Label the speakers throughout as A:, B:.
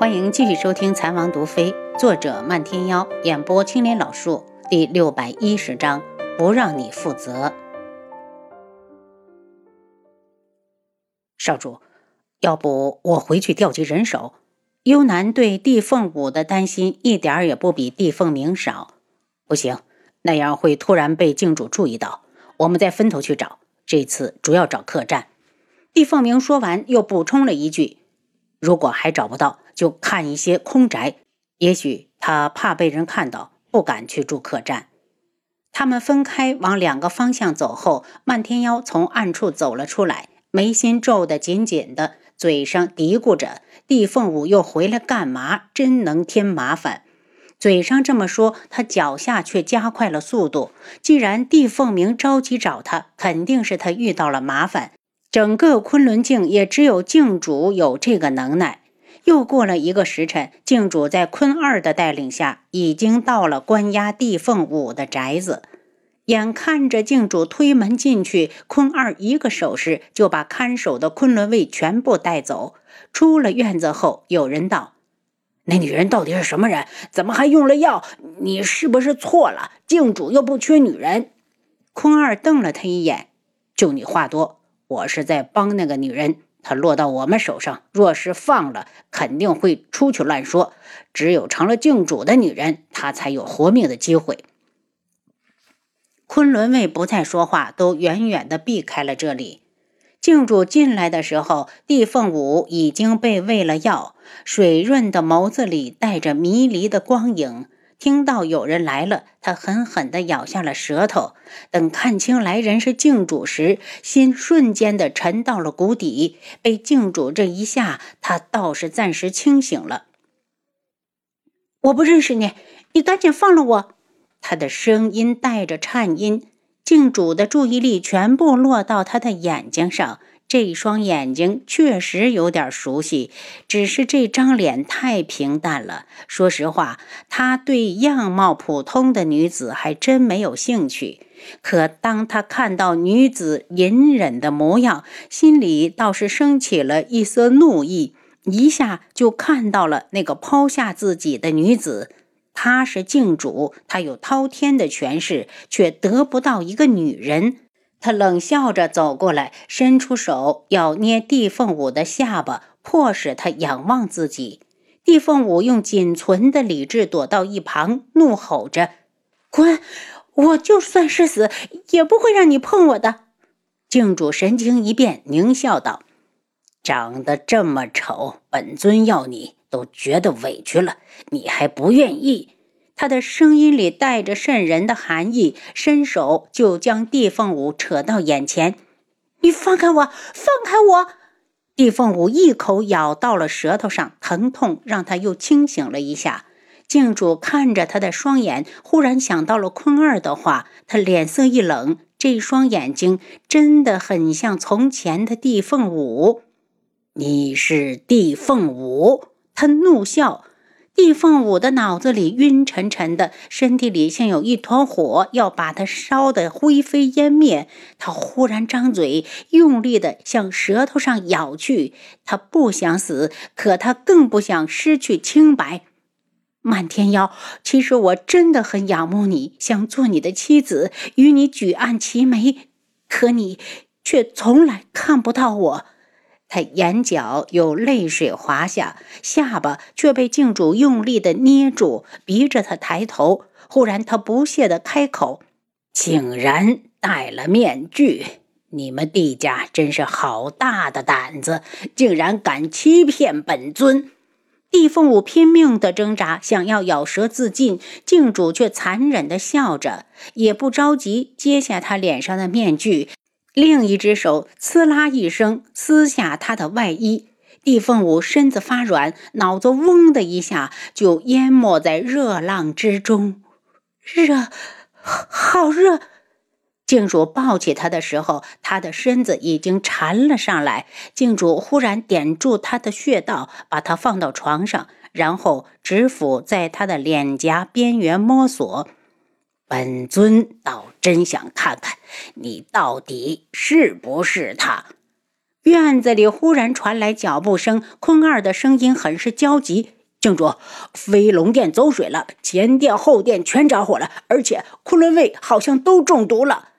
A: 欢迎继续收听《残王毒妃》，作者漫天妖，演播青莲老树，第六百一十章，不让你负责。少主，要不我回去调集人手？幽南对帝凤舞的担心一点儿也不比帝凤鸣少。不行，那样会突然被镜主注意到。我们再分头去找，这次主要找客栈。帝凤鸣说完，又补充了一句：“如果还找不到。”就看一些空宅，也许他怕被人看到，不敢去住客栈。他们分开往两个方向走后，漫天妖从暗处走了出来，眉心皱得紧紧的，嘴上嘀咕着：“帝凤舞又回来干嘛？真能添麻烦。”嘴上这么说，他脚下却加快了速度。既然帝凤鸣着急找他，肯定是他遇到了麻烦。整个昆仑镜也只有镜主有这个能耐。又过了一个时辰，镜主在坤二的带领下，已经到了关押地凤舞的宅子。眼看着镜主推门进去，坤二一个手势就把看守的昆仑卫全部带走。出了院子后，有人道：“
B: 那女人到底是什么人？怎么还用了药？你是不是错了？镜主又不缺女人。”
A: 坤二瞪了他一眼：“就你话多，我是在帮那个女人。”她落到我们手上，若是放了，肯定会出去乱说。只有成了郡主的女人，她才有活命的机会。昆仑卫不再说话，都远远地避开了这里。郡主进来的时候，帝凤舞已经被喂了药，水润的眸子里带着迷离的光影。听到有人来了，他狠狠地咬下了舌头。等看清来人是镜主时，心瞬间的沉到了谷底。被镜主这一下，他倒是暂时清醒了。
C: 我不认识你，你赶紧放了我！
A: 他的声音带着颤音。镜主的注意力全部落到他的眼睛上。这双眼睛确实有点熟悉，只是这张脸太平淡了。说实话，他对样貌普通的女子还真没有兴趣。可当他看到女子隐忍的模样，心里倒是升起了一丝怒意，一下就看到了那个抛下自己的女子。她是镜主，她有滔天的权势，却得不到一个女人。他冷笑着走过来，伸出手要捏地凤舞的下巴，迫使他仰望自己。地凤舞用仅存的理智躲到一旁，怒吼着：“
C: 滚！我就算是死，也不会让你碰我的。”
A: 镜主神情一变，狞笑道：“长得这么丑，本尊要你都觉得委屈了，你还不愿意？”他的声音里带着渗人的寒意，伸手就将地凤舞扯到眼前。
C: “你放开我！放开我！”
A: 地凤舞一口咬到了舌头上，疼痛让他又清醒了一下。镜主看着他的双眼，忽然想到了坤二的话，他脸色一冷。这双眼睛真的很像从前的地凤舞。你是地凤舞？他怒笑。地凤舞的脑子里晕沉沉的，身体里像有一团火要把他烧得灰飞烟灭。他忽然张嘴，用力的向舌头上咬去。他不想死，可他更不想失去清白。漫天妖，其实我真的很仰慕你，想做你的妻子，与你举案齐眉。可你却从来看不到我。他眼角有泪水滑下，下巴却被镜主用力的捏住，逼着他抬头。忽然，他不屑的开口：“竟然戴了面具！你们帝家真是好大的胆子，竟然敢欺骗本尊！”帝凤舞拼命的挣扎，想要咬舌自尽，镜主却残忍的笑着，也不着急揭下他脸上的面具。另一只手“呲啦”一声撕下他的外衣，地凤舞身子发软，脑子嗡的一下就淹没在热浪之中。
C: 热，好热！
A: 静主抱起他的时候，他的身子已经缠了上来。静主忽然点住他的穴道，把他放到床上，然后指腹在他的脸颊边缘摸索。本尊倒真想看看你到底是不是他。院子里忽然传来脚步声，坤二的声音很是焦急：“
B: 静主，飞龙殿走水了，前殿后殿全着火了，而且昆仑卫好像都中毒了。”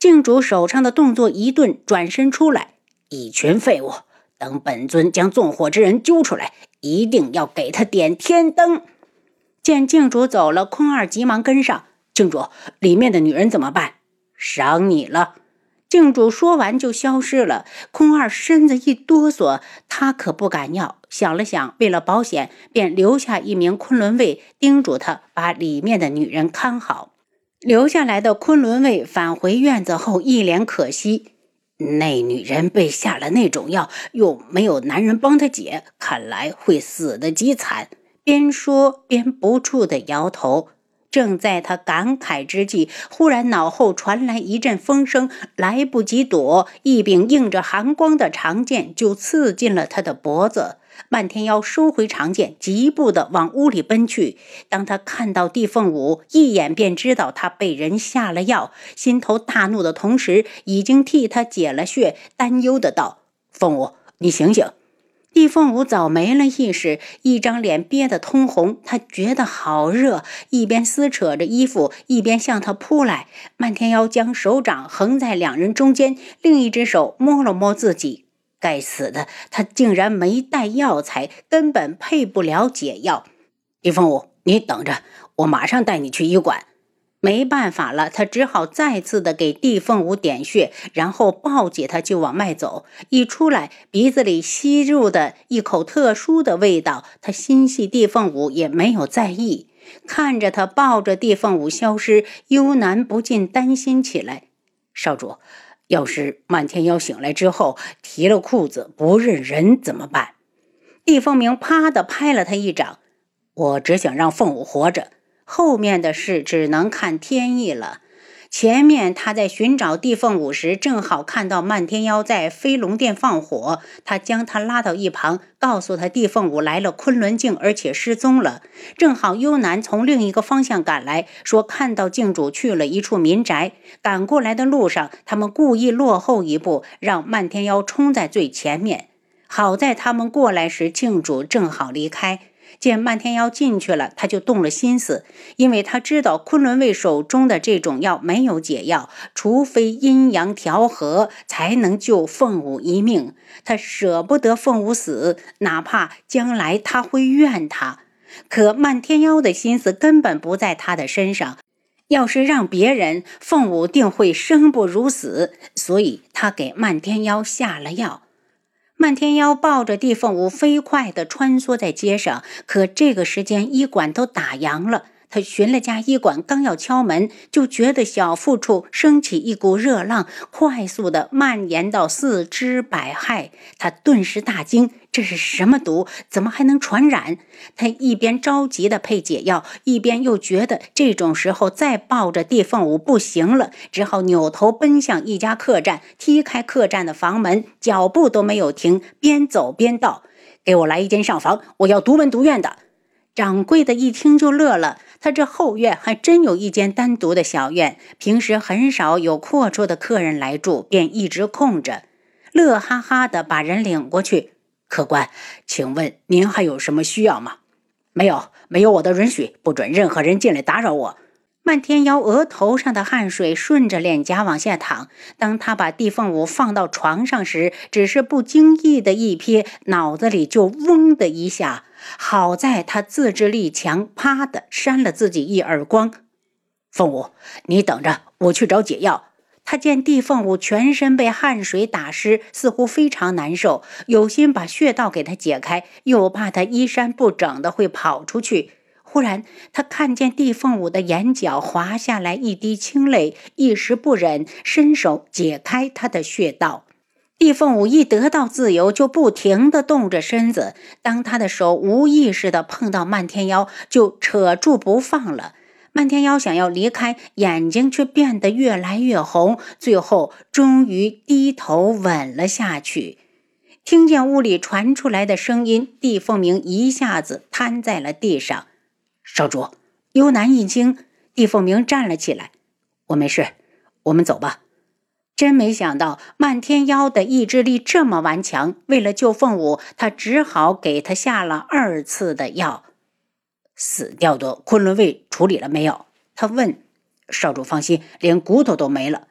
A: 静主手上的动作一顿，转身出来：“
B: 一群废物！等本尊将纵火之人揪出来，一定要给他点天灯。”
A: 见静主走了，坤二急忙跟上：“
B: 郡主，里面的女人怎么办？”“
A: 赏你了。”郡主说完就消失了。空二身子一哆嗦，他可不敢要。想了想，为了保险，便留下一名昆仑卫，叮嘱他把里面的女人看好。留下来的昆仑卫返回院子后，一脸可惜：
B: 那女人被下了那种药，又没有男人帮她解，看来会死得极惨。
A: 边说边不住地摇头。正在他感慨之际，忽然脑后传来一阵风声，来不及躲，一柄映着寒光的长剑就刺进了他的脖子。漫天妖收回长剑，疾步的往屋里奔去。当他看到地凤舞，一眼便知道他被人下了药，心头大怒的同时，已经替他解了穴，担忧的道：“
B: 凤舞，你醒醒！”
A: 地凤舞早没了意识，一张脸憋得通红，他觉得好热，一边撕扯着衣服，一边向他扑来。漫天妖将手掌横在两人中间，另一只手摸了摸自己。该死的，他竟然没带药材，根本配不了解药。
B: 地凤舞，你等着，我马上带你去医馆。
A: 没办法了，他只好再次的给地凤舞点穴，然后抱起他就往外走。一出来，鼻子里吸入的一口特殊的味道，他心系地凤舞也没有在意。看着他抱着地凤舞消失，幽南不禁担心起来。
B: 少主，要是漫天妖醒来之后提了裤子不认人怎么办？
A: 地凤鸣啪的拍了他一掌。
B: 我只想让凤舞活着。
A: 后面的事只能看天意了。前面他在寻找地凤舞时，正好看到漫天妖在飞龙殿放火，他将他拉到一旁，告诉他地凤舞来了昆仑镜，而且失踪了。正好幽南从另一个方向赶来，说看到镜主去了一处民宅。赶过来的路上，他们故意落后一步，让漫天妖冲在最前面。好在他们过来时，镜主正好离开。见漫天妖进去了，他就动了心思，因为他知道昆仑卫手中的这种药没有解药，除非阴阳调和，才能救凤舞一命。他舍不得凤舞死，哪怕将来他会怨他。可漫天妖的心思根本不在他的身上，要是让别人，凤舞定会生不如死，所以他给漫天妖下了药。漫天妖抱着地凤舞飞快地穿梭在街上，可这个时间医馆都打烊了。他寻了家医馆，刚要敲门，就觉得小腹处升起一股热浪，快速的蔓延到四肢百骸。他顿时大惊：这是什么毒？怎么还能传染？他一边着急的配解药，一边又觉得这种时候再抱着地凤舞不行了，只好扭头奔向一家客栈，踢开客栈的房门，脚步都没有停，边走边道：“给我来一间上房，我要独门独院的。”掌柜的一听就乐了。他这后院还真有一间单独的小院，平时很少有阔绰的客人来住，便一直空着。乐哈哈的把人领过去。
B: 客官，请问您还有什么需要吗？
D: 没有，没有我的允许，不准任何人进来打扰我。
A: 漫天妖额头上的汗水顺着脸颊往下淌。当他把地凤舞放到床上时，只是不经意的一瞥，脑子里就嗡的一下。好在他自制力强，啪的扇了自己一耳光。
D: 凤舞，你等着，我去找解药。
A: 他见地凤舞全身被汗水打湿，似乎非常难受，有心把穴道给他解开，又怕他衣衫不整的会跑出去。忽然，他看见地凤舞的眼角滑下来一滴清泪，一时不忍，伸手解开他的穴道。地凤舞一得到自由，就不停地动着身子。当他的手无意识地碰到漫天妖，就扯住不放了。漫天妖想要离开，眼睛却变得越来越红，最后终于低头吻了下去。听见屋里传出来的声音，地凤鸣一下子瘫在了地上。
B: 少主，
A: 幽南一惊，地凤鸣站了起来。
B: 我没事，我们走吧。
A: 真没想到漫天妖的意志力这么顽强。为了救凤舞，他只好给他下了二次的药。死掉的昆仑卫处理了没有？他问。少主放心，连骨头都没了。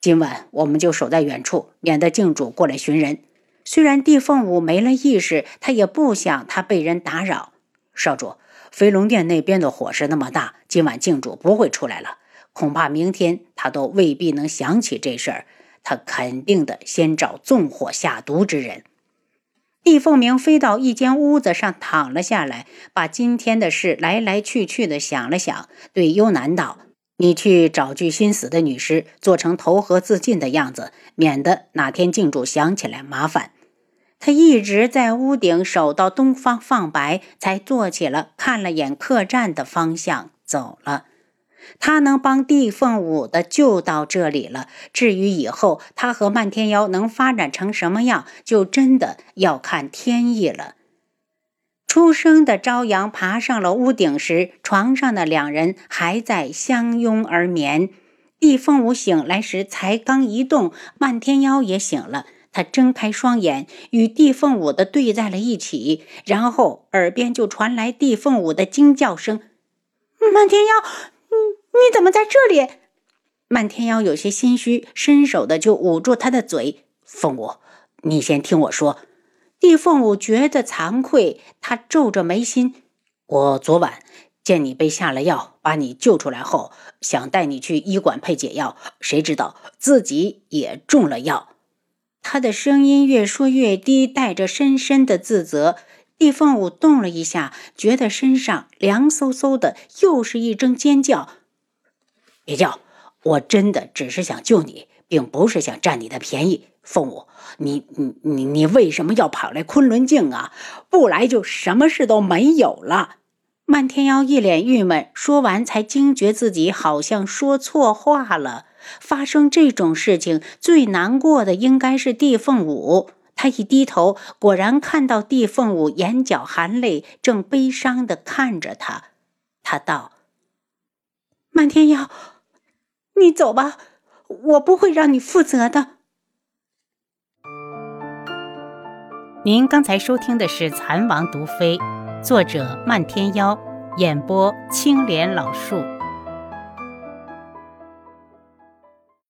A: 今晚我们就守在远处，免得靖主过来寻人。虽然帝凤舞没了意识，他也不想他被人打扰。少主，飞龙殿那边的火势那么大，今晚静主不会出来了。恐怕明天他都未必能想起这事儿，他肯定的先找纵火下毒之人。厉凤鸣飞到一间屋子上躺了下来，把今天的事来来去去的想了想，对幽南道：“你去找具新死的女尸，做成投河自尽的样子，免得哪天静主想起来麻烦。”他一直在屋顶守到东方放白，才坐起了，看了眼客栈的方向，走了。他能帮帝凤舞的就到这里了。至于以后他和漫天妖能发展成什么样，就真的要看天意了。初升的朝阳爬上了屋顶时，床上的两人还在相拥而眠。帝凤舞醒来时才刚一动，漫天妖也醒了。他睁开双眼，与帝凤舞的对在了一起，然后耳边就传来帝凤舞的惊叫声：“
C: 漫天妖！”你你怎么在这里？
A: 漫天妖有些心虚，伸手的就捂住他的嘴。凤舞，你先听我说。帝凤舞觉得惭愧，他皱着眉心。我昨晚见你被下了药，把你救出来后，想带你去医馆配解药，谁知道自己也中了药。他的声音越说越低，带着深深的自责。帝凤舞动了一下，觉得身上凉飕飕的，又是一声尖叫。别叫！我真的只是想救你，并不是想占你的便宜。凤舞，你你你你为什么要跑来昆仑镜啊？不来就什么事都没有了。漫天妖一脸郁闷，说完才惊觉自己好像说错话了。发生这种事情，最难过的应该是帝凤舞。他一低头，果然看到帝凤舞眼角含泪，正悲伤地看着他。他道：“
C: 漫天妖。”你走吧，我不会让你负责的。
A: 您刚才收听的是《蚕王毒妃》，作者漫天妖，演播青莲老树。